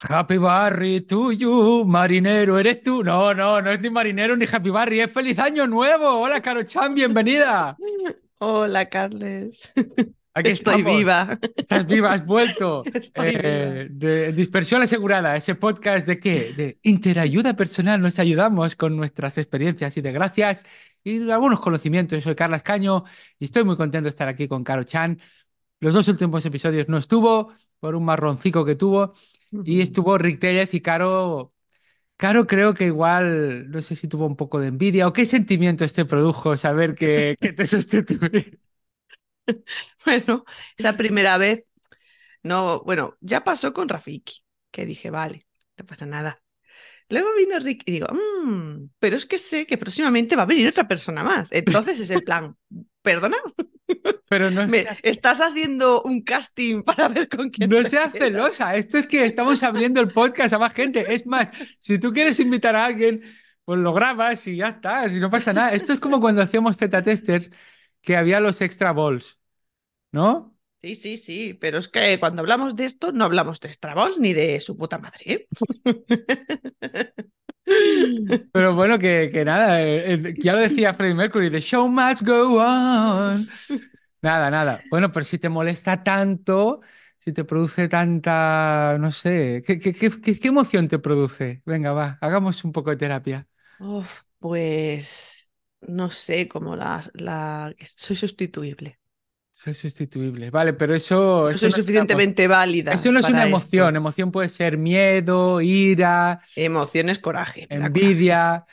Happy Barry to you, marinero, ¿eres tú? No, no, no es ni marinero ni Happy Barry, es feliz año nuevo. Hola, Caro Chan, bienvenida. Hola, Carles. Aquí Estoy estamos. viva. Estás viva, has vuelto. Estoy Eh, de Dispersión Asegurada, ese podcast de qué? De interayuda personal. Nos ayudamos con nuestras experiencias y desgracias y algunos conocimientos. Yo soy Carla Escaño y estoy muy contento de estar aquí con Caro Chan. Los dos últimos episodios no estuvo por un marroncico que tuvo y estuvo Rick Tellez y Caro. Caro creo que igual, no sé si tuvo un poco de envidia o qué sentimientos te produjo saber que, que te sustituí. Bueno, esa primera vez, no, bueno, ya pasó con Rafiki, que dije, vale, no pasa nada. Luego vino Rick y digo, "Mm, pero es que sé que próximamente va a venir otra persona más. Entonces es el plan, perdona, Pero no me- seas, estás haciendo un casting para ver con quién no seas quedas?". celosa. Esto es que estamos abriendo el podcast a más gente. Es más, si tú quieres invitar a alguien, pues lo grabas y ya está, si no pasa nada. Esto es como cuando hacíamos Z-testers que había los extra balls, ¿no? Sí, sí, sí, pero es que cuando hablamos de esto no hablamos de Strabos ni de su puta madre. ¿eh? Pero bueno, que, que nada, eh, eh, ya lo decía Freddie Mercury, the show must go on. Nada, nada. Bueno, pero si te molesta tanto, si te produce tanta, no sé, ¿qué, qué, qué, qué- emoción te produce? Venga, va, hagamos un poco de terapia. Pues no sé, como la, la... soy sustituible. Soy sustituible. Vale, pero eso, No eso soy no es una emo- suficientemente válida eso no es una emoción. esto. Emoción puede ser miedo, ira, Emociones, coraje. me da envidia. Coraje.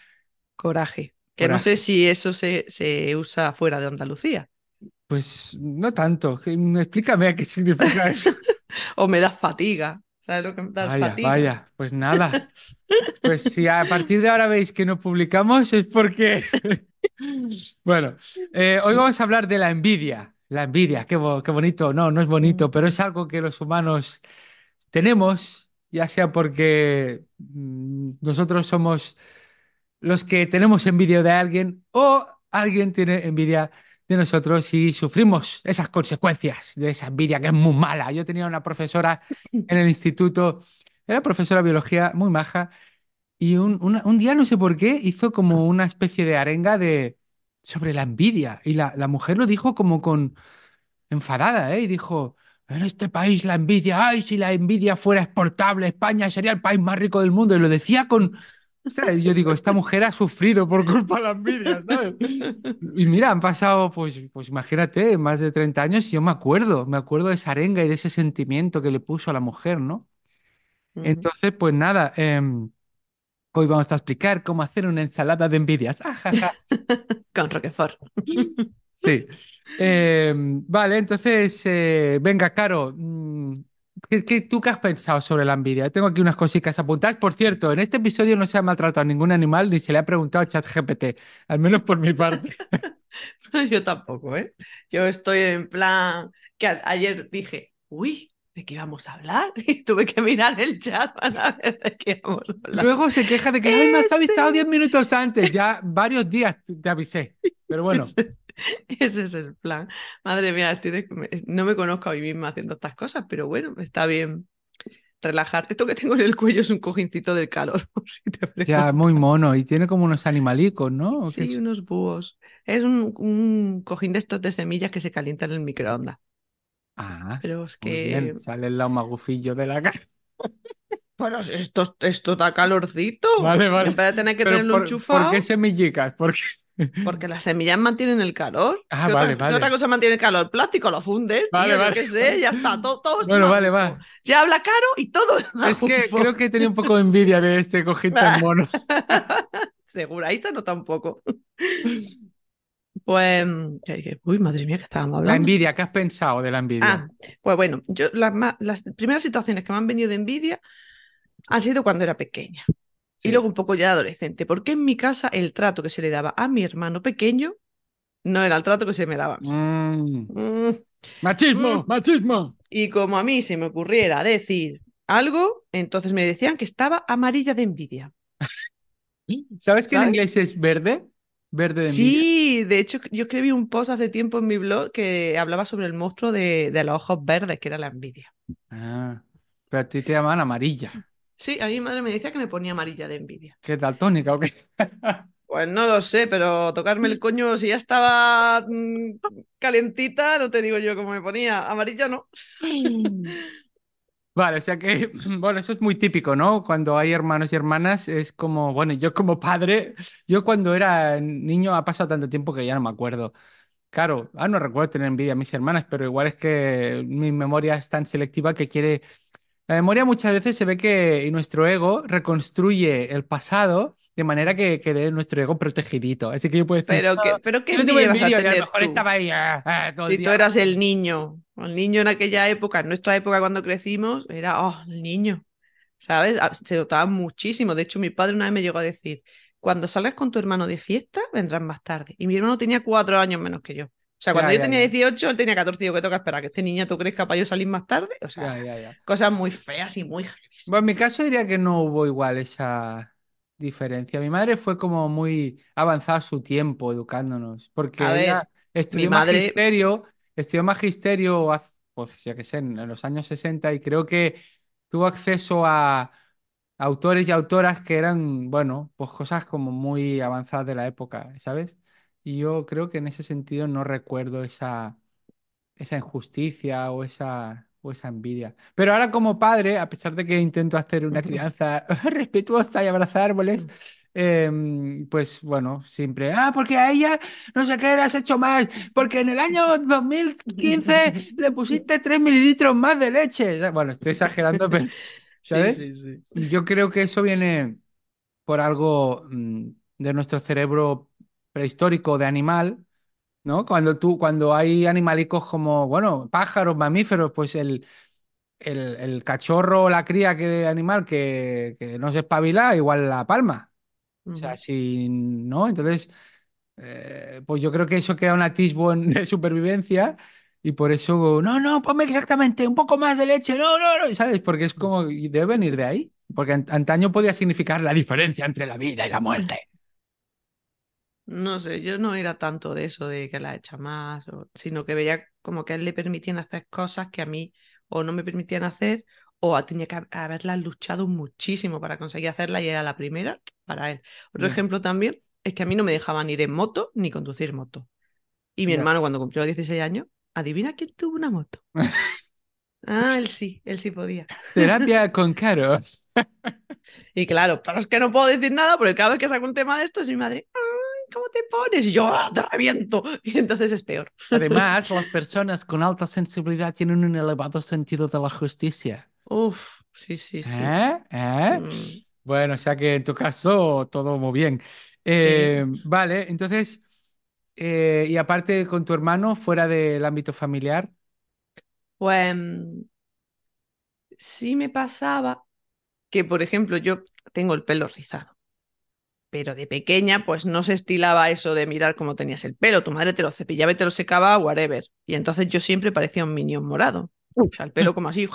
coraje. Que no Coraje. sé si eso se, se usa fuera de Andalucía. Pues no tanto. Explícame qué significa eso. O me da fatiga. ¿Sabes lo que me da Vaya, fatiga? vaya, pues nada. Pues si a partir de ahora veis que no publicamos es porque... Bueno, eh, hoy vamos a hablar de la envidia. La envidia, qué, bo- qué bonito. No, no es bonito, pero es algo que los humanos tenemos, ya sea porque mm, nosotros somos los que tenemos envidia de alguien o alguien tiene envidia de nosotros y sufrimos esas consecuencias de esa envidia que es muy mala. Yo tenía una profesora en el instituto, era profesora de biología muy maja y un, una- un día no sé por qué hizo como una especie de arenga de sobre la envidia y la, la mujer lo dijo como con enfadada, ¿eh? Y dijo, en este país la envidia, ay, si la envidia fuera exportable, España sería el país más rico del mundo. Y lo decía con... o sea, yo digo, esta mujer ha sufrido por culpa de la envidia, ¿sabes? Y mira, han pasado, pues, pues imagínate, más de 30 años y yo me acuerdo, me acuerdo de esa arenga y de ese sentimiento que le puso a la mujer, ¿no? Entonces, pues nada, em, hoy vamos a explicar cómo hacer una ensalada de envidias. Ah, ja, ja. Con Roquefort. Sí. Em, vale, entonces, eh, venga, Caro, mm, ¿qué, qué- tú qué has pensado sobre la envidia? Tengo aquí unas cositas apuntadas. Por cierto, en este episodio no se ha maltratado a ningún animal ni se le ha preguntado a ChatGPT, al menos por mi parte. Yo tampoco, ¿eh? Yo estoy en plan que ayer dije, uy, ¿de qué íbamos a hablar? Y tuve que mirar el chat para ver de qué íbamos a hablar. Luego se queja de que "Ay, me has avisado 10 minutos antes, ya varios días te avisé. Pero bueno, Ese, es el plan. Madre mía, estoy de- me- no me conozco a mí misma haciendo estas cosas, pero bueno, está bien relajar. Esto que tengo en el cuello es un cojincito del calor, si te ya muy mono y tiene como unos animalicos, ¿no? ¿O qué Sí, unos búhos. Es un, un cojín de estos de semillas que se calientan en el microondas. Ah, Pero es que, bien, sale el lado magufillo de la cara. bueno, esto, esto da calorcito. Vale, vale. En vez de tener que Pero tenerlo por, ¿por enchufado, qué semillicas? Porque... porque las semillas mantienen el calor. Ah, ¿Qué vale, otra, qué vale. otra cosa mantiene el calor? Plástico, lo fundes, Vale, tío, yo vale. qué sé, ya está, todo, Bueno, vale, va. Ya habla caro y todo es que creo que tenía un poco de envidia de este cojín tan mono. Seguraita no tampoco. Pues, ¿qué dije? uy, madre mía, que estábamos La hablando. envidia, ¿qué has pensado de la envidia? Ah, pues bueno, yo las, las primeras situaciones que me han venido de envidia han sido cuando era pequeña Sí. y luego un poco ya adolescente, porque en mi casa el trato que se le daba a mi hermano pequeño no era el trato que se me daba a mí. Mm, Mm, Machismo, Mm. machismo. Y como a mí se me ocurriera decir algo, entonces me decían que estaba amarilla de envidia. ¿Sabes que en ¿Sabes? inglés es verde? Verde de envidia. Sí, de hecho yo escribí un post hace tiempo en mi blog que hablaba sobre el monstruo de, de los ojos verdes, que era la envidia. Ah, pero a ti te llaman amarilla. Sí, a mi madre me decía que me ponía amarilla de envidia. ¿Qué tal, tónica o qué? Pues no lo sé, pero tocarme el coño, si ya estaba mm, calentita, no te digo yo cómo me ponía. Amarilla no. Vale, o sea que, bueno, eso es muy típico, ¿no? Cuando hay hermanos y hermanas, es como, bueno, yo como padre, yo cuando era niño ha pasado tanto tiempo que ya no me acuerdo. Claro, ah, no recuerdo tener envidia a mis hermanas, pero igual es que mi memoria es tan selectiva que quiere... La memoria muchas veces se ve que nuestro ego reconstruye el pasado de manera que quede nuestro ego protegidito. Así que yo puedo decir, Pero, no, que, pero ¿qué yo no tengo envidia a y a lo tener mejor tú? estaba ahí ah, ah, todo el Si tú eras el niño, el niño en aquella época, en nuestra época cuando crecimos, era, oh, el niño, ¿sabes? Ah, Se notaba muchísimo. De hecho, mi padre una vez me llegó a decir, cuando salgas con tu hermano de fiesta, vendrás más tarde. Y mi hermano tenía cuatro años menos que yo. O sea, cuando Ya, yo ya, tenía ya. 18, él tenía 14, y digo, que toca esperar? ¿Que este niño tú crezca para yo salir más tarde? O sea, cosas muy feas y muy. Bueno, en mi caso diría que no hubo igual esa diferencia. Mi madre fue como muy avanzada su tiempo educándonos, A porque ver, ella mi estudió madre, magisterio, estudió magisterio, pues ya que sé, en en los años 60 y creo que tuvo acceso a autores y autoras que eran, bueno, pues cosas como muy avanzadas de la época, ¿sabes? Y yo creo que en ese sentido no recuerdo esa esa injusticia o esa, o esa envidia. Pero ahora como padre, a pesar de que intento hacer una crianza respetuosa y abrazar árboles, em, pues bueno, siempre, ah, porque a ella no sé qué le has hecho más, porque en el año 2015 le pusiste 3 mililitros más de leche. Bueno, estoy exagerando, pero, ¿sabes? sí, sí. Yo creo que eso viene por algo mm, de nuestro cerebro prehistórico de animal ¿no? Cuando tú, cuando hay animalicos como, bueno, pájaros, mamíferos, pues el, el, el cachorro o la cría que de animal que, que no se espabila, igual la palma. O sea, si no, entonces, eh, pues yo creo que eso queda un atisbo en- de supervivencia y por eso, no, no, ponme exactamente un poco más de leche, no, no, no, ¿sabes? Porque es como, debe venir de ahí. Porque an- antaño podía significar la diferencia entre la vida y la muerte. No sé, yo no era tanto de eso de que la echa más, o- sino que veía como que a él le permitían hacer cosas que a mí o no me permitían hacer, o tenía que hab- haberlas luchado muchísimo para conseguir hacerla y era la primera para él. Otro ejemplo también es que a mí no me dejaban ir en moto ni conducir moto. Y mi hermano cuando cumplió 16 años, adivina quién tuvo una moto. Ah, él sí, él sí podía. Terapia con Caro. Y claro, pero es que no puedo decir nada porque cada vez que saco un tema de esto es mi madre, ¿cómo te pones? Y yo, "Ah, te reviento. Y entonces es peor. Además, las personas con alta sensibilidad tienen un elevado sentido de la justicia. Uf, sí, sí, sí. ¿Eh? ¿Eh? Mm, Bueno, o sea que en tu caso todo muy bien. sí. Eh, vale, entonces, eh, y aparte con tu hermano, fuera del ámbito familiar, Pues sí me pasaba que, por ejemplo, yo tengo el pelo rizado, pero de pequeña pues no se estilaba eso de mirar cómo tenías el pelo. Tu madre te lo cepillaba y te lo secaba, whatever. Y entonces yo siempre parecía un minion morado. O sea, el pelo como así,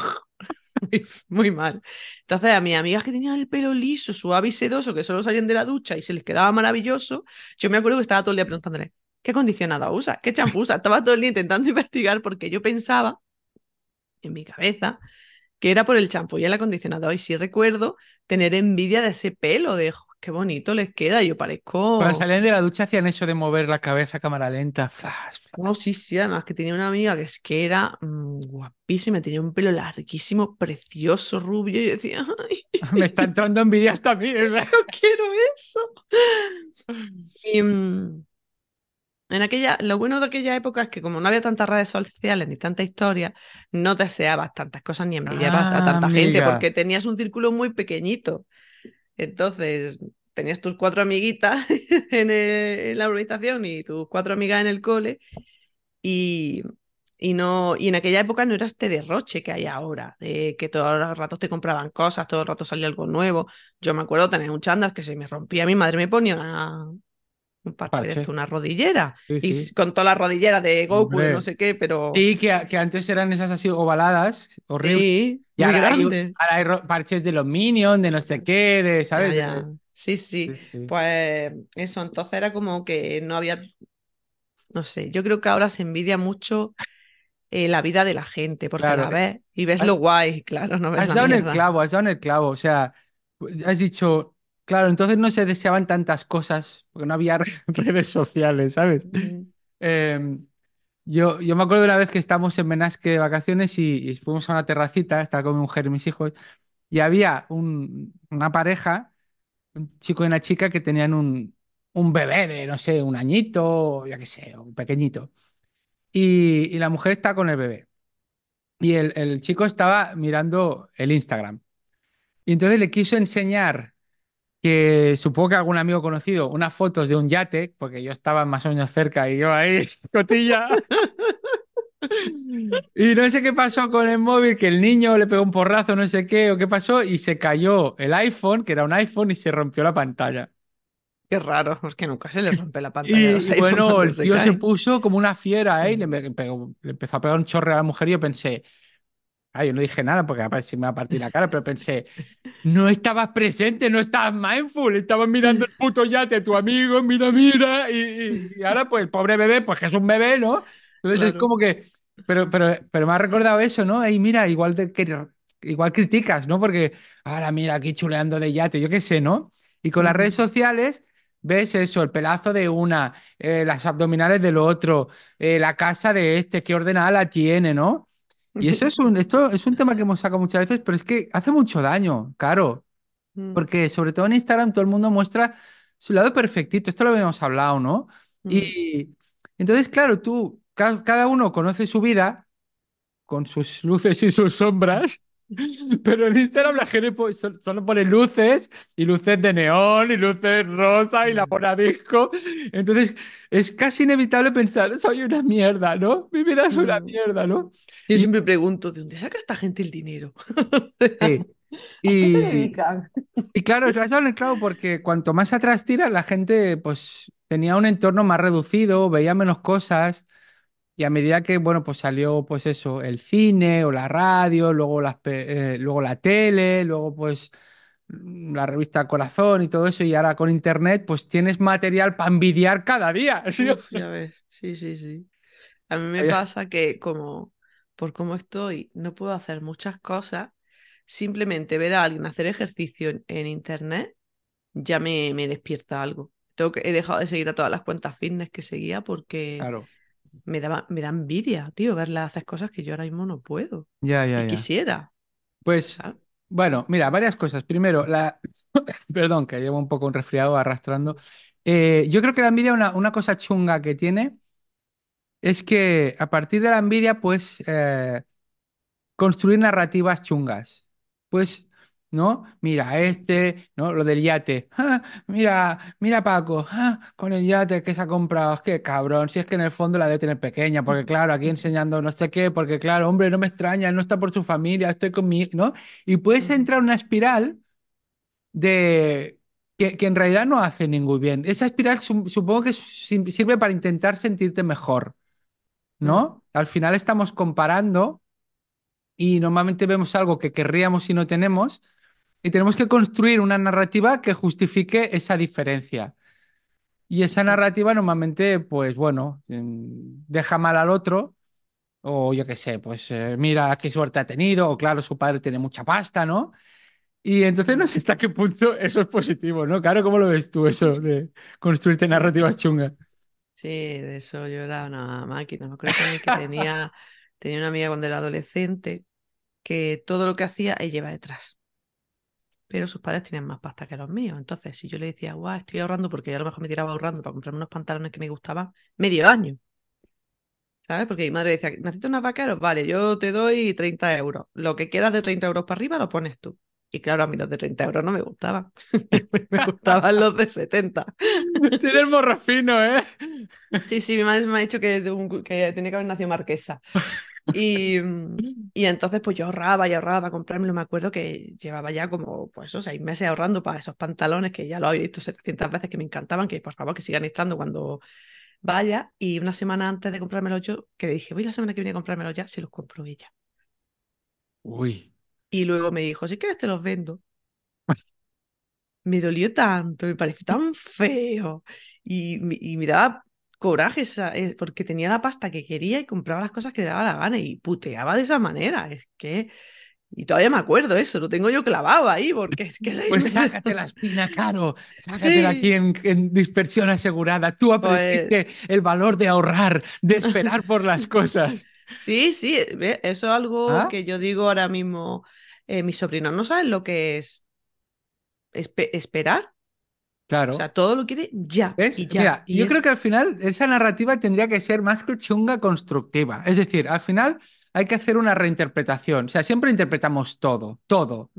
muy, mal. Entonces a mis amigas que tenían el pelo liso, suave y sedoso, que solo salían de la ducha y se les quedaba maravilloso, yo me acuerdo que estaba todo el día preguntándole, ¿qué acondicionado usa? ¿Qué champú usa? Estaba todo el día intentando investigar porque yo pensaba en mi cabeza que era por el champú y el acondicionador. Y sí recuerdo tener envidia de ese pelo, de "Jo, qué bonito les queda. Yo cuando parezco. salían de la ducha hacían eso de mover la cabeza a cámara lenta, flash, flash. No, sí, sí, además que tenía una amiga que es que era mm, guapísima, tenía un pelo larguísimo, precioso, rubio. Y yo decía, ¡ay, Me está entrando envidia hasta a mí. sea. no quiero eso! Y mm, en aquella, lo bueno de aquella época es que como no había tantas redes sociales ni tanta historia, no deseabas tantas cosas ni envidiabas a Ah, tanta gente amiga. porque tenías un círculo muy pequeñito. Entonces, tenías tus cuatro amiguitas en, la urbanización y tus cuatro amigas en el cole y, y no, y en aquella época no era este derroche que hay ahora, de que todos los ratos te compraban cosas, todo el rato salía algo nuevo. Yo me acuerdo tener un chándal que se me rompía, mi madre me ponía una, un parche de esto, una rodillera, Sí, y con todas las rodilleras de Goku, Hombre. no sé qué, pero Sí, que, que antes eran esas así ovaladas, horribles. sí, Y ahora hay, grandes. ahora hay parches de los Minions, de no sé qué, de, ¿sabes? ya. Sí, sí. Pues eso, entonces era como que no había, no sé, yo creo que ahora se envidia mucho eh, la vida de la gente, porque Claro, la ves y ves has, lo guay, claro, no ves has la dado en el clavo, has dado en el clavo. O sea, has dicho, claro, entonces no se deseaban tantas cosas, porque no había redes sociales, ¿sabes? Em, yo, yo me acuerdo de una vez que estábamos en Benasque de vacaciones y, y fuimos a una terracita, estaba con mi mujer y mis hijos, y había un- una pareja, un chico y una chica que tenían un, un bebé de, no sé, un añito, ya qué sé, un pequeñito. Y, y la mujer está con el bebé. Y el, el chico estaba mirando el Instagram. Y entonces le quiso enseñar que supongo que algún amigo conocido, unas fotos de un yate, porque yo estaba más o menos cerca y yo ahí, cotilla. Y no sé qué pasó con el móvil, que el niño le pegó un porrazo, no sé qué, o qué pasó, y se cayó el iPhone, que era un iPhone, y se rompió la pantalla. Qué raro, es que nunca se les rompe la pantalla Y, los bueno, el tío se puso como una fiera, ¿eh? Y le, pegó- le empezó a pegar un chorre a la mujer y yo pensé, ay, yo no dije nada porque si me va a partir la cara, pero pensé, no estabas presente, no estabas mindful, estabas mirando el puto yate, tu amigo, mira, mira, y, y- y ahora pues pobre bebé, pues que es un bebé, ¿no? Entonces es Claro. como que, pero, pero, pero me ha recordado eso, ¿no? Y mira, igual, de, que, igual criticas, ¿no? Porque, ahora mira, aquí chuleando de yate, yo qué sé, ¿no? Y con las redes sociales ves eso, el pelazo de una, eh, las abdominales del otro, eh, la casa de este, qué ordenada la tiene, ¿no? Y eso es un, esto es un tema que hemos sacado muchas veces, pero es que hace mucho daño, claro. mm, Porque sobre todo en Instagram todo el mundo muestra su lado perfectito. Esto lo habíamos hablado, ¿no? mm. Y entonces, claro, tú, ca- cada uno conoce su vida con sus luces y sus sombras, pero en Instagram la gente so- solo pone luces y luces de neón y luces rosa y la Mm, pone a disco. Entonces, es casi inevitable pensar, soy una mierda, ¿no? Mi vida es una mm. mierda, ¿no? Yo Y, siempre pregunto, ¿de dónde saca esta gente el dinero? sí, ¿A qué se y, dedican? Y claro, clavo porque cuanto más atrás tiras, la gente pues tenía un entorno más reducido, veía menos cosas y a medida que, bueno, pues salió pues eso, el cine o la radio, luego, las, eh, luego la tele, luego pues mm, la revista Corazón y todo eso y ahora con internet pues tienes material para envidiar cada día. ¿sí? Ya ves, sí, sí, sí. A mí me pasa que como por cómo estoy, no puedo hacer muchas cosas. Simplemente ver a alguien hacer ejercicio en, en internet ya me, me despierta algo. Tengo que, he dejado de seguir a todas las cuentas fitness que seguía porque Claro, me daba, me da envidia, tío, verla hacer cosas que yo ahora mismo no puedo. ya, ya, Y ya. quisiera, Pues ¿sabes? bueno, mira, varias cosas. Primero, la... Perdón, que llevo un poco un resfriado arrastrando. Eh, yo creo que la envidia, una, una cosa chunga que tiene es que a partir de la envidia, pues, eh, construir narrativas chungas. Pues, ¿no? Mira, este, ¿no? Lo del yate. Ah, mira, mira Paco, ah, con el yate que se ha comprado. Qué cabrón, si es que en el fondo la debe tener pequeña, porque claro, aquí enseñando no sé qué, porque claro, hombre, no me extraña, él no está por su familia, estoy con mi, ¿no? Y puedes entrar en una espiral de... Que, que en realidad no hace ningún bien. Esa espiral su- supongo que sirve para intentar sentirte mejor, ¿no? Al final estamos comparando y normalmente vemos algo que querríamos y no tenemos, y tenemos que construir una narrativa que justifique esa diferencia. Y esa narrativa normalmente, pues bueno, em, deja mal al otro, o yo qué sé, pues eh, mira qué suerte ha tenido, o claro, su padre tiene mucha pasta, ¿no? Y entonces no sé hasta qué punto eso es positivo, ¿no? Claro, ¿cómo lo ves tú eso de construirte narrativas chungas? Sí, de eso yo era una máquina. Me acuerdo también que tenía, tenía una amiga cuando era adolescente que todo lo que hacía ella iba detrás. Pero sus padres tenían más pasta que los míos. Entonces, si yo le decía, guau, estoy ahorrando porque yo a lo mejor me tiraba ahorrando para comprarme unos pantalones que me gustaban, medio año, ¿sabes? Porque mi madre decía, ¿necesitas unos vaqueros? Vale, yo te doy 30 euros. Lo que quieras de 30 euros para arriba lo pones tú. Y claro, a mí los de 30 euros no me gustaban. Me gustaban los de 70. Tienes morro fino, ¿eh? Sí, sí, mi madre me ha dicho que, que tenía que haber nacido marquesa. Y, y entonces pues yo ahorraba y ahorraba para comprármelo. Me acuerdo que llevaba ya como pues seis meses ahorrando para esos pantalones que ya lo habéis visto 700 veces que me encantaban, que por favor que sigan estando cuando vaya. Y una semana antes de comprármelos yo, que le dije, voy la semana que viene a comprármelos ya, se los compró ella. Uy. Y luego me dijo, si quieres te los vendo. Me dolió tanto, me pareció tan feo. Y, y me daba coraje esa- eh, porque tenía la pasta que quería y compraba las cosas que le daba la gana y puteaba de esa manera. Es que. Y todavía me acuerdo eso, lo tengo yo clavado ahí, porque es que Pues meses- sácate la espina, Caro. Sácatela Sí. aquí en, en dispersión asegurada. Tú aprendiste el valor de ahorrar, de esperar por las cosas. Sí, sí, ve, eso es algo ¿Ah? que yo digo ahora mismo. eh, mis sobrinos no saben lo que es espe- esperar. Claro. O sea, todo lo quiere ya. ¿Ves? Y ya. Mira, y yo es- creo que al final esa narrativa tendría que ser más que chunga constructiva. Es decir, al final hay que hacer una reinterpretación. O sea, siempre interpretamos todo, todo.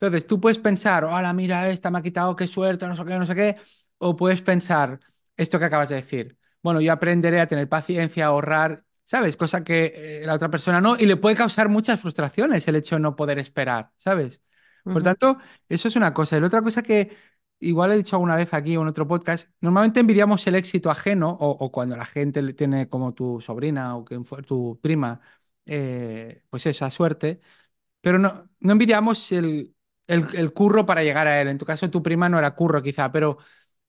Entonces, tú puedes pensar, hola, mira, esta me ha quitado, qué suerte, no sé qué, no sé qué. O puedes pensar esto que acabas de decir. Bueno, yo aprenderé a tener paciencia, a ahorrar, ¿sabes? Cosa que eh, la otra persona no. Y le puede causar muchas frustraciones el hecho de no poder esperar, ¿sabes? Por tanto, eso es una cosa. Y la otra cosa que igual he dicho alguna vez aquí o en otro podcast, normalmente envidiamos el éxito ajeno o, o cuando la gente le tiene como tu sobrina o quien fue tu prima, eh, pues esa suerte, pero no, no envidiamos el, el, el curro para llegar a él. En tu caso, tu prima no era curro quizá, pero,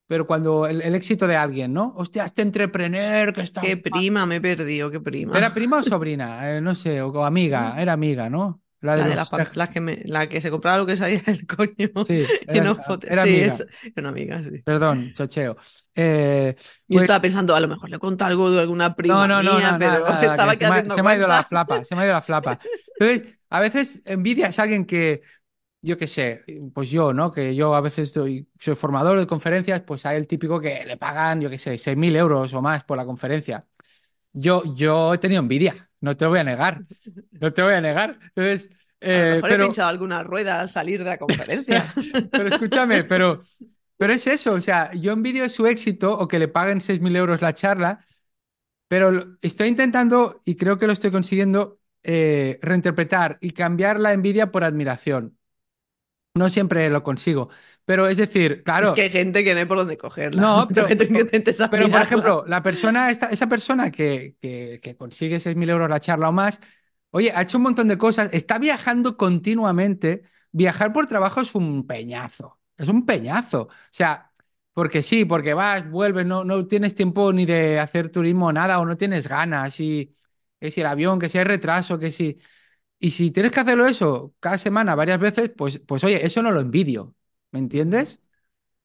pero cuando el, el éxito de alguien, ¿no? Hostia, este entrepreneur que está... Qué prima me he perdido, qué prima. ¿Era prima o sobrina? Eh, no sé, o, o amiga, era amiga, ¿no? La de La de los- las, pan- las que me- la que se compraba lo que salía del coño. Sí, era- no era sí, amiga. es- era una amiga, sí. Perdón, chocheo. Eh, Yo pues- estaba pensando, a lo mejor le conté algo de alguna prima No, no, no, mía, no, pero nada, estaba que se, me, se me ha ido la flapa, se me ha ido la flapa. Entonces, a veces envidia es alguien que, yo qué sé, pues yo, ¿no? Que yo a veces soy formador de conferencias, pues hay el típico que le pagan, yo qué sé, 6.000 euros o más por la conferencia. Yo, yo he tenido envidia, no te lo voy a negar, no te lo voy a negar. Entonces, A lo eh, he pinchado alguna rueda al salir de la conferencia. pero escúchame, pero, pero es eso, o sea, yo envidio su éxito o que le paguen 6.000 euros la charla, pero estoy intentando, y creo que lo estoy consiguiendo, eh, reinterpretar y cambiar la envidia por admiración. No siempre lo consigo, pero es decir, claro, Es que hay gente que no hay por dónde cogerla. No, pero- pero por ejemplo, la persona, esta- esa persona que, que, que consigue 6.000 euros la charla o más, oye, ha hecho un montón de cosas, está viajando continuamente. Viajar por trabajo es un peñazo, es un peñazo. O sea, porque sí, porque vas, vuelves, no, no tienes tiempo ni de hacer turismo, nada, o no tienes ganas, y que si el avión, que si hay retraso, que si... Y si tienes que hacerlo eso cada semana, varias veces, pues, pues oye, eso no lo envidio, ¿me entiendes?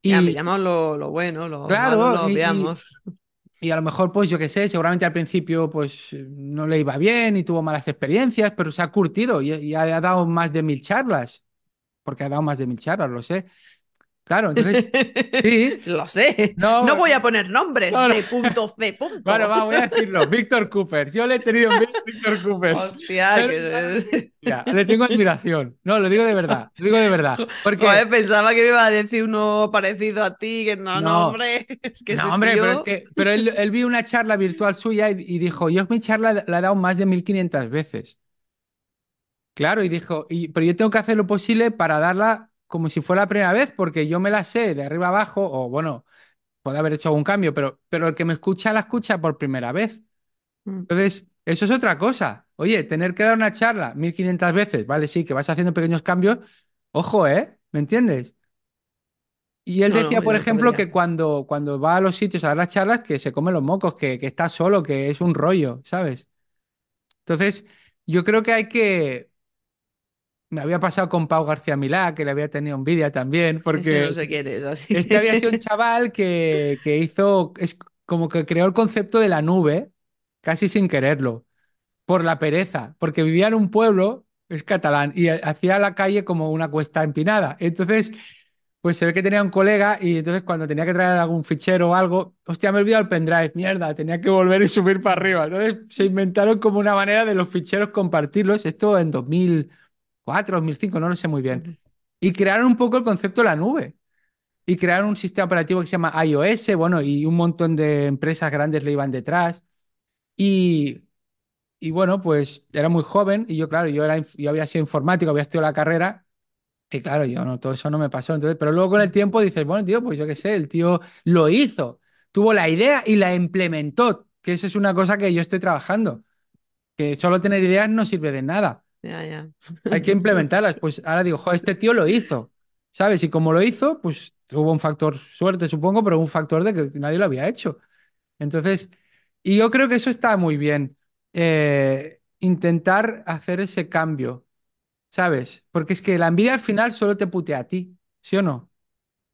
Ya, Y, pillamos lo, lo bueno, lo Claro, malo lo y- y- obviamos. y a lo mejor, pues yo qué sé, seguramente al principio pues no le iba bien y tuvo malas experiencias, pero se ha curtido y, y ha dado más de mil charlas, porque ha dado más de mil charlas, lo sé. Claro, entonces, sí. Lo sé. No, No, voy a poner nombres no, no. de punto C. Punto. bueno, va, voy a decirlo, Víctor Cooper. Yo le he tenido en Víctor Cooper. Hostia, que... Le tengo admiración. No, lo digo de verdad, lo digo de verdad. Porque, Joder, pensaba que me iba a decir uno parecido a ti, que no, no, hombre. Es que no, hombre, tío- pero es que, pero él, él vio una charla virtual suya y, y dijo, yo mi charla la he dado más de 1500 veces. Claro, y dijo, y, pero yo tengo que hacer lo posible para darla como si fuera la primera vez, porque yo me la sé de arriba abajo, o bueno, puede haber hecho algún cambio, pero, pero el que me escucha la escucha por primera vez. Mm. Entonces, eso es otra cosa. Oye, tener que dar una charla 1500 veces, vale, sí, que vas haciendo pequeños cambios, ojo, ¿eh? ¿Me entiendes? Y él No, no, decía, por ejemplo, podría. que cuando, cuando va a los sitios a dar las charlas, que se come los mocos, que, que está solo, que es un rollo, ¿sabes? Entonces, yo creo que hay que... Me había pasado con Pau García Milá, que le había tenido envidia también, porque no sé quién es, así este había sido un chaval que, que hizo, es como que creó el concepto de la nube, casi sin quererlo, por la pereza, porque vivía en un pueblo, es catalán, y hacía la calle como una cuesta empinada. Entonces, pues se ve que tenía un colega y entonces cuando tenía que traer algún fichero o algo, hostia, me he olvidado el pendrive, mierda, tenía que volver y subir para arriba. Entonces se inventaron como una manera de los ficheros compartirlos, esto en 2004, 2005, no lo sé muy bien. Y crearon un poco el concepto de la nube. Y crearon un sistema operativo que se llama iOS, bueno, y un montón de empresas grandes le iban detrás. Y, y bueno, pues era muy joven y yo, claro, yo, era, yo había sido informático, había estudiado la carrera. Y claro, yo no, todo eso no me pasó. Entonces, pero luego con el tiempo dices, bueno, tío, pues yo qué sé, el tío lo hizo, tuvo la idea y la implementó, que eso es una cosa que yo estoy trabajando, que solo tener ideas no sirve de nada. Ya, ya. Hay que implementarlas. Pues ahora digo, joder, este tío lo hizo, ¿sabes? Y como lo hizo, pues hubo un factor suerte, supongo, pero un factor de que nadie lo había hecho. Entonces, y yo creo que eso está muy bien. eh, intentar hacer ese cambio, ¿sabes? Porque es que la envidia al final solo te putea a ti, ¿sí o no?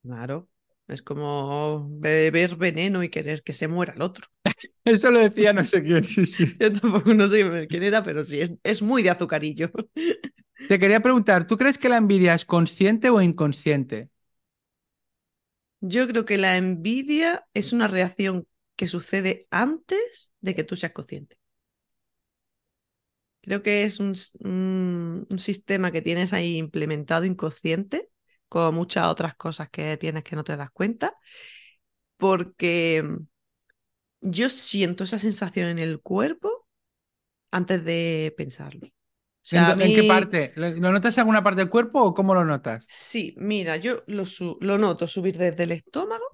Claro. Es como beber veneno y querer que se muera el otro. Eso lo decía no sé quién, sí, sí. Yo tampoco no sé quién era, pero sí, es, es muy de azucarillo. Te quería preguntar, ¿tú crees que la envidia es consciente o inconsciente? Yo creo que la envidia es una reacción que sucede antes de que tú seas consciente. Creo que es un, un- un sistema que tienes ahí implementado inconsciente, con muchas otras cosas que tienes que no te das cuenta, porque yo siento esa sensación en el cuerpo antes de pensarlo. O ¿En, sea, qué parte? ¿Lo notas en alguna parte del cuerpo o cómo lo notas? sí, mira, yo lo, lo noto subir desde el estómago,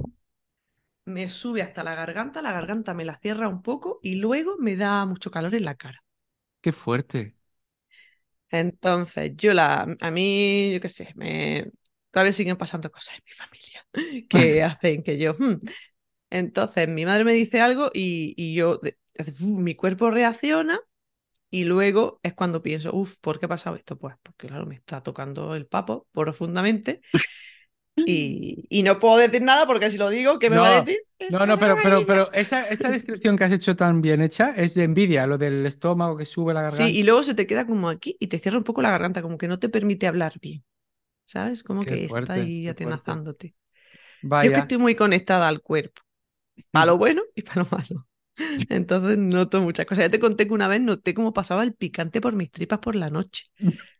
me sube hasta la garganta, la garganta me la cierra un poco y luego me da mucho calor en la cara. Qué fuerte. Entonces, yo la, a mí, yo qué sé, me, todavía siguen pasando cosas en mi familia que hacen que yo, "Hmm". Entonces, mi madre me dice algo y, y yo, mi cuerpo reacciona y luego es cuando pienso, uff, ¿por qué ha pasado esto? Pues porque, claro, me está tocando el papo profundamente y, y no puedo decir nada porque si lo digo, ¿qué me va a decir? no, no, pero, pero, pero esa, esa descripción que has hecho tan bien hecha es de envidia, lo del estómago que sube la Sí, garganta. y luego se te queda como aquí y te cierra un poco la garganta, como que no te permite hablar bien, ¿sabes? Como Qué que está ahí atenazándote. Yo es que estoy muy conectada al cuerpo, para lo bueno y para lo malo. Entonces noto muchas cosas. Ya te conté que una vez noté cómo pasaba el picante por mis tripas por la noche.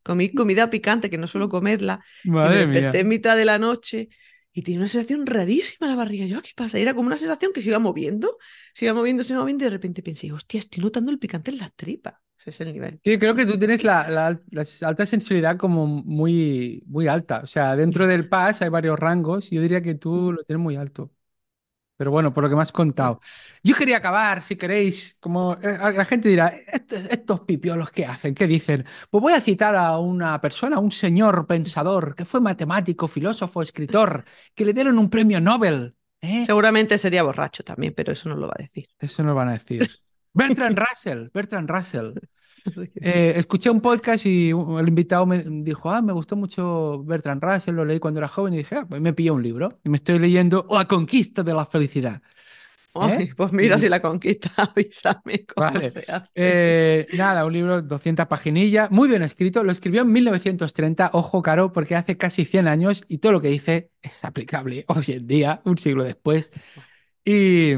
Comí comida picante, que no suelo comerla, y me Madre desperté mía. en mitad de la noche y tenía una sensación rarísima en la barriga. Yo, ¿qué pasa? Y era como una sensación que se iba moviendo, se iba moviendo, se iba moviendo y de repente pensé, hostia, estoy notando el picante en las tripas. Ese es el nivel. Sí, creo que tú tienes la, la- la alta sensibilidad como muy, muy alta. O sea, dentro del PAS hay varios rangos y yo diría que tú lo tienes muy alto. Pero bueno, por lo que me has contado. Yo quería acabar, si queréis, como eh, la gente dirá, estos, estos pipiolos, ¿qué hacen? ¿Qué dicen? Pues voy a citar a una persona, un señor pensador, que fue matemático, filósofo, escritor, que le dieron un premio Nobel. ¿eh? Seguramente sería borracho también, pero eso no lo va a decir. Eso nos van a decir. Bertrand Russell, Bertrand Russell. Eh, escuché un podcast y el invitado me dijo, ah, me gustó mucho Bertrand Russell, lo leí cuando era joven y dije, ah, pues me pillé un libro y me estoy leyendo La conquista de la felicidad. ¿Eh? pues mira, si la conquista, avísame cómo Vale. se hace. Eh, nada, un libro, 200 paginillas, muy bien escrito, lo escribió en 1930, ojo caro, porque hace casi 100 años y todo lo que dice es aplicable hoy en día, un siglo después. Y,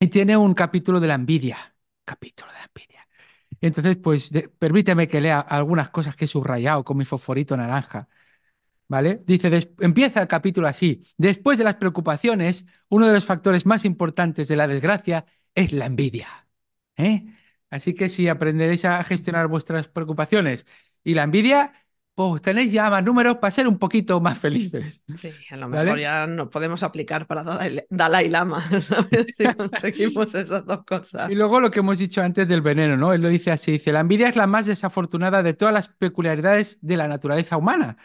y tiene un capítulo de la envidia, capítulo de la envidia. Entonces, pues permíteme que lea algunas cosas que he subrayado con mi fosforito naranja. ¿Vale? Dice, empieza el capítulo así. Después de las preocupaciones, uno de los factores más importantes de la desgracia es la envidia. ¿eh? Así que si aprenderéis a gestionar vuestras preocupaciones y la envidia, pues tenéis ya más números para ser un poquito más felices. Sí, a lo ¿Vale? mejor ya nos podemos aplicar para Dalai, Dalai Lama, ¿sabes? Si conseguimos esas dos cosas. Y luego lo que hemos dicho antes del veneno, ¿no? Él lo dice así, dice, la envidia es la más desafortunada de todas las peculiaridades de la naturaleza humana.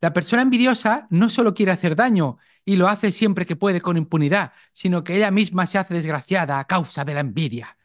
La persona envidiosa no solo quiere hacer daño y lo hace siempre que puede con impunidad, sino que ella misma se hace desgraciada a causa de la envidia.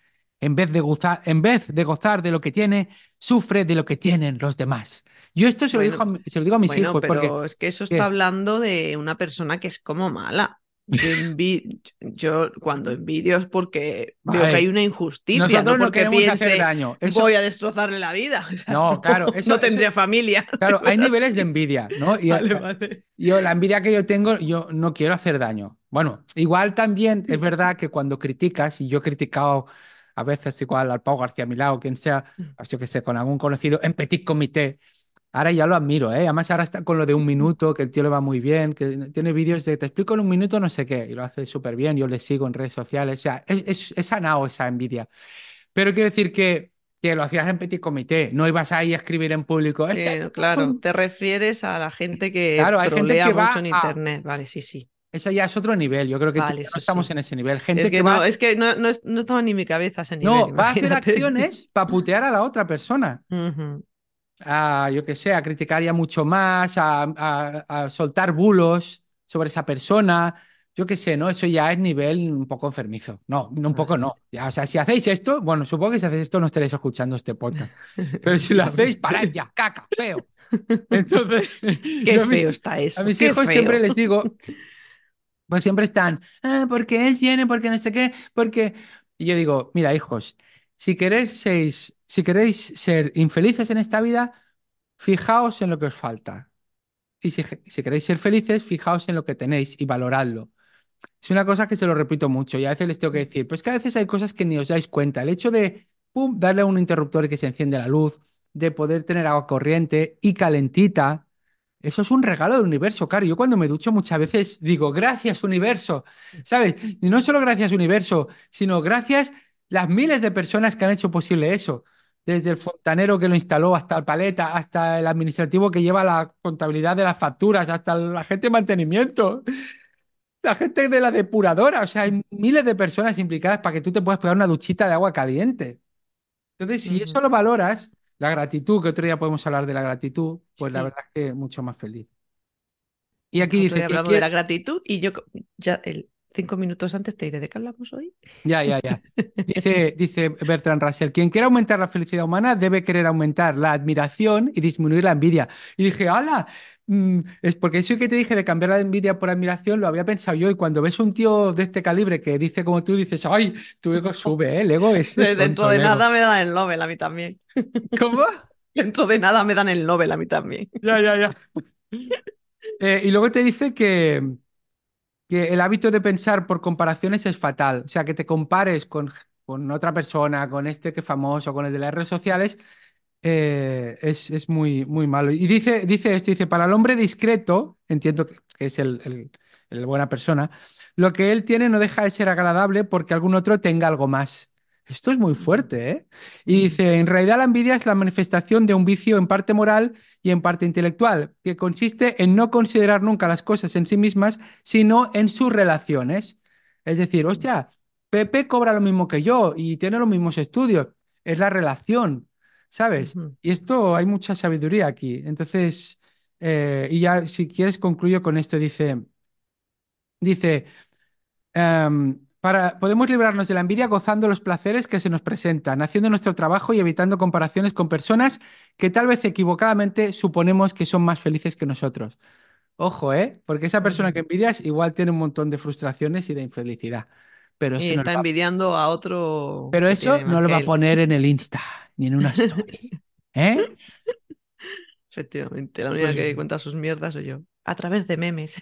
En vez de gozar, en vez de gozar de lo que tiene, sufre de lo que tienen los demás. Yo esto se lo, Bueno, dijo a mi- se lo digo a mis Bueno, hijos porque pero es que eso ¿Qué? está hablando de una persona que es como mala. Yo, envi- yo cuando envidio es porque veo Vale. que hay una injusticia, nosotros no no porque hacer piense daño. Eso- voy a destrozarle la vida. O sea, No, claro, eso- no tendría eso- familia. Claro, hay niveles de envidia, ¿no? Y Vale, vale. Yo, la envidia que yo tengo, yo no quiero hacer daño. Bueno, igual también es verdad que cuando criticas, y yo he criticado a veces igual al Pau García Milao, quien sea, pues yo que sé, con algún conocido, en petit comité, ahora ya lo admiro, ¿eh? Además ahora está con lo de un minuto, que el tío le va muy bien, que tiene vídeos de te explico en un minuto no sé qué, y lo hace súper bien, yo le sigo en redes sociales, o sea, es, es, es sanado esa envidia. Pero quiero decir que, que lo hacías en petit comité, no ibas ahí a escribir en público. "Este claro, te refieres a la gente que Claro, hay gente que va mucho en a- internet. Vale, sí, sí. Eso ya es otro nivel. Yo creo que Vale, no estamos sí. en ese nivel. Gente Es que, que no, va, es que no, no, no estaba ni mi cabeza ese nivel, no, va a hacer acciones para putear a la otra persona. A, yo que sé, a criticar ya mucho más, a, a- a soltar bulos sobre esa persona, yo qué sé, ¿no? Eso ya es nivel un poco enfermizo. No, un poco no. Ya, o sea, si hacéis esto, bueno, supongo que si hacéis esto no estaréis escuchando este podcast. Pero si lo hacéis, parad ya, caca, feo. Entonces, Qué mis- feo está eso. a mis qué hijos feo. siempre les digo, pues siempre están, ah, porque él tiene, porque no sé qué, porque... Yo digo, mira, hijos, si queréis, seis- si queréis ser infelices en esta vida, fijaos en lo que os falta. Y si, queréis ser felices, fijaos en lo que tenéis y valoradlo. Es una cosa que se lo repito mucho y a veces les tengo que decir, pues que a veces hay cosas que ni os dais cuenta. El hecho de darle a un interruptor y que se enciende la luz, de poder tener agua corriente y calentita, eso es un regalo del universo, claro. Yo cuando me ducho muchas veces digo, gracias universo, ¿sabes? Y no solo gracias universo, sino gracias las miles de personas que han hecho posible eso. Desde el fontanero que lo instaló hasta el paleta, hasta el administrativo que lleva la contabilidad de las facturas, hasta la gente de mantenimiento. La gente de la depuradora, o sea, hay miles de personas implicadas para que tú te puedas pegar una duchita de agua caliente. Entonces, si eso lo valoras, la gratitud, que otro día podemos hablar de la gratitud, pues la verdad es que mucho más feliz. Y aquí dice hablando de la gratitud y yo ya el cinco minutos antes te diré de qué hablamos hoy. Ya, ya, ya. Dice, dice Bertrand Russell, quien quiera aumentar la felicidad humana debe querer aumentar la admiración y disminuir la envidia. Y dije, ¡hala! Mm, es porque eso que te dije de cambiar la envidia por admiración lo había pensado yo. Y cuando ves un tío de este calibre que dice como tú, dices, ¡ay! Tu ego sube, ¿eh? El ego es, es De- Dentro tonto, de nada me dan el Nobel a mí también. ¿Cómo? Dentro de nada me dan el Nobel a mí también. Ya, ya, ya. Eh, y luego te dice que, que el hábito de pensar por comparaciones es fatal. O sea, que te compares con, con otra persona, con este que es famoso, con el de las redes sociales, eh, es, es muy, muy malo. Y dice, dice esto, dice, para el hombre discreto, entiendo que, es el- el buena persona, lo que él tiene no deja de ser agradable porque algún otro tenga algo más. Esto es muy fuerte, ¿eh? Y dice, en realidad la envidia es la manifestación de un vicio en parte moral y en parte intelectual, que consiste en no considerar nunca las cosas en sí mismas, sino en sus relaciones. Es decir, hostia, Pepe cobra lo mismo que yo y tiene los mismos estudios. Es la relación, ¿sabes? Y esto hay mucha sabiduría aquí. Entonces, eh, y ya si quieres concluyo con esto, dice, dice, em, para, podemos librarnos de la envidia gozando los placeres que se nos presentan, haciendo nuestro trabajo y evitando comparaciones con personas que tal vez equivocadamente suponemos que son más felices que nosotros. Ojo, ¿eh? Porque esa persona que envidias igual tiene un montón de frustraciones y de infelicidad. Pero Y eso no está va, envidiando a otro pero eso no lo va a poner en el Insta ni en una story. ¿Eh? Efectivamente, la única Pues que cuenta sus mierdas soy yo. A través de memes.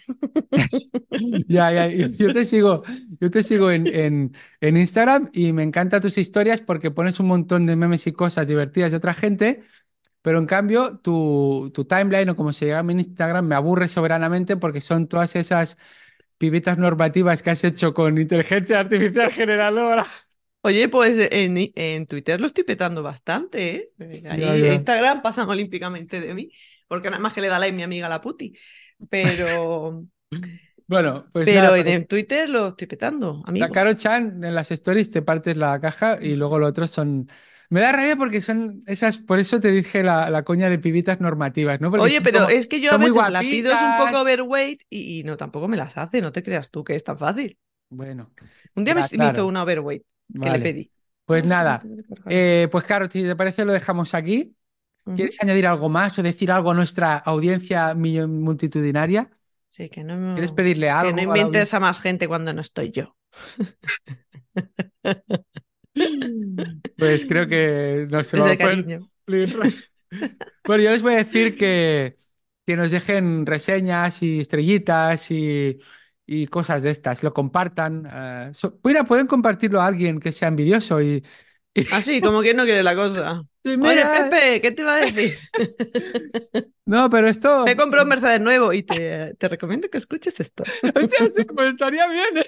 ya, ya, yo yo te sigo, yo te sigo en, en, en Instagram y me encantan tus historias porque pones un montón de memes y cosas divertidas de otra gente, pero en cambio tu, tu timeline o como se llama en Instagram me aburre soberanamente porque son todas esas pibitas normativas que has hecho con inteligencia artificial generadora. Oye, pues en, en Twitter lo estoy petando bastante, ¿eh? Ahí en ya. Instagram pasan olímpicamente de mí, porque nada más que le da like mi amiga la puti. Pero, Bueno, pues pero nada, en el Twitter lo estoy petando, la. Caro Chan en las stories te partes la caja y luego lo otro son... Me da rabia porque son esas, por eso te dije la, la coña de pibitas normativas, ¿no? Porque Oye, pero como- es que yo a veces la pido es un poco overweight y, y no, tampoco me las hace, no te creas tú que es tan fácil. Bueno, Un día me, me hizo una overweight que le pedí. Pues Ay, nada, eh, pues claro, si te parece lo dejamos aquí. ¿Quieres añadir algo más o decir algo a nuestra audiencia multitudinaria? Sí, que no, ¿Quieres pedirle que algo no a la inventes a más gente cuando no estoy yo. Pues creo que no se lo pueden cariño. cumplir. Bueno, yo les voy a decir que, que nos dejen reseñas y estrellitas y, y cosas de estas, lo compartan. so- mira, pueden compartirlo a alguien que sea envidioso y- Así, como que no quiere la cosa. Oye, Pepe, ¿qué te iba a decir? no, pero esto, Me compré un Mercedes nuevo y te, te recomiendo que escuches esto. hostia, sí, pues estaría bien. ¿eh?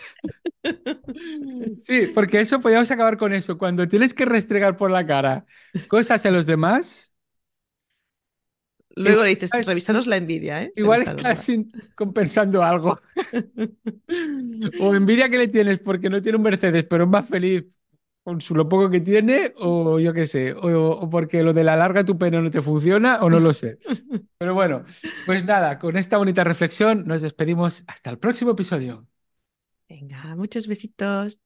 Sí, porque eso podríamos acabar con eso. Cuando tienes que restregar por la cara cosas a los demás, Luego Igual le dices, revisaros la envidia, ¿eh? igual Revisárosla. estás sin- compensando algo. O envidia que le tienes porque no tiene un Mercedes, pero es más feliz con su, lo poco que tiene, o yo qué sé, o, o porque lo de la larga tu pene no te funciona, o no lo sé. Pero bueno, pues nada, con esta bonita reflexión nos despedimos hasta el próximo episodio. Venga, muchos besitos.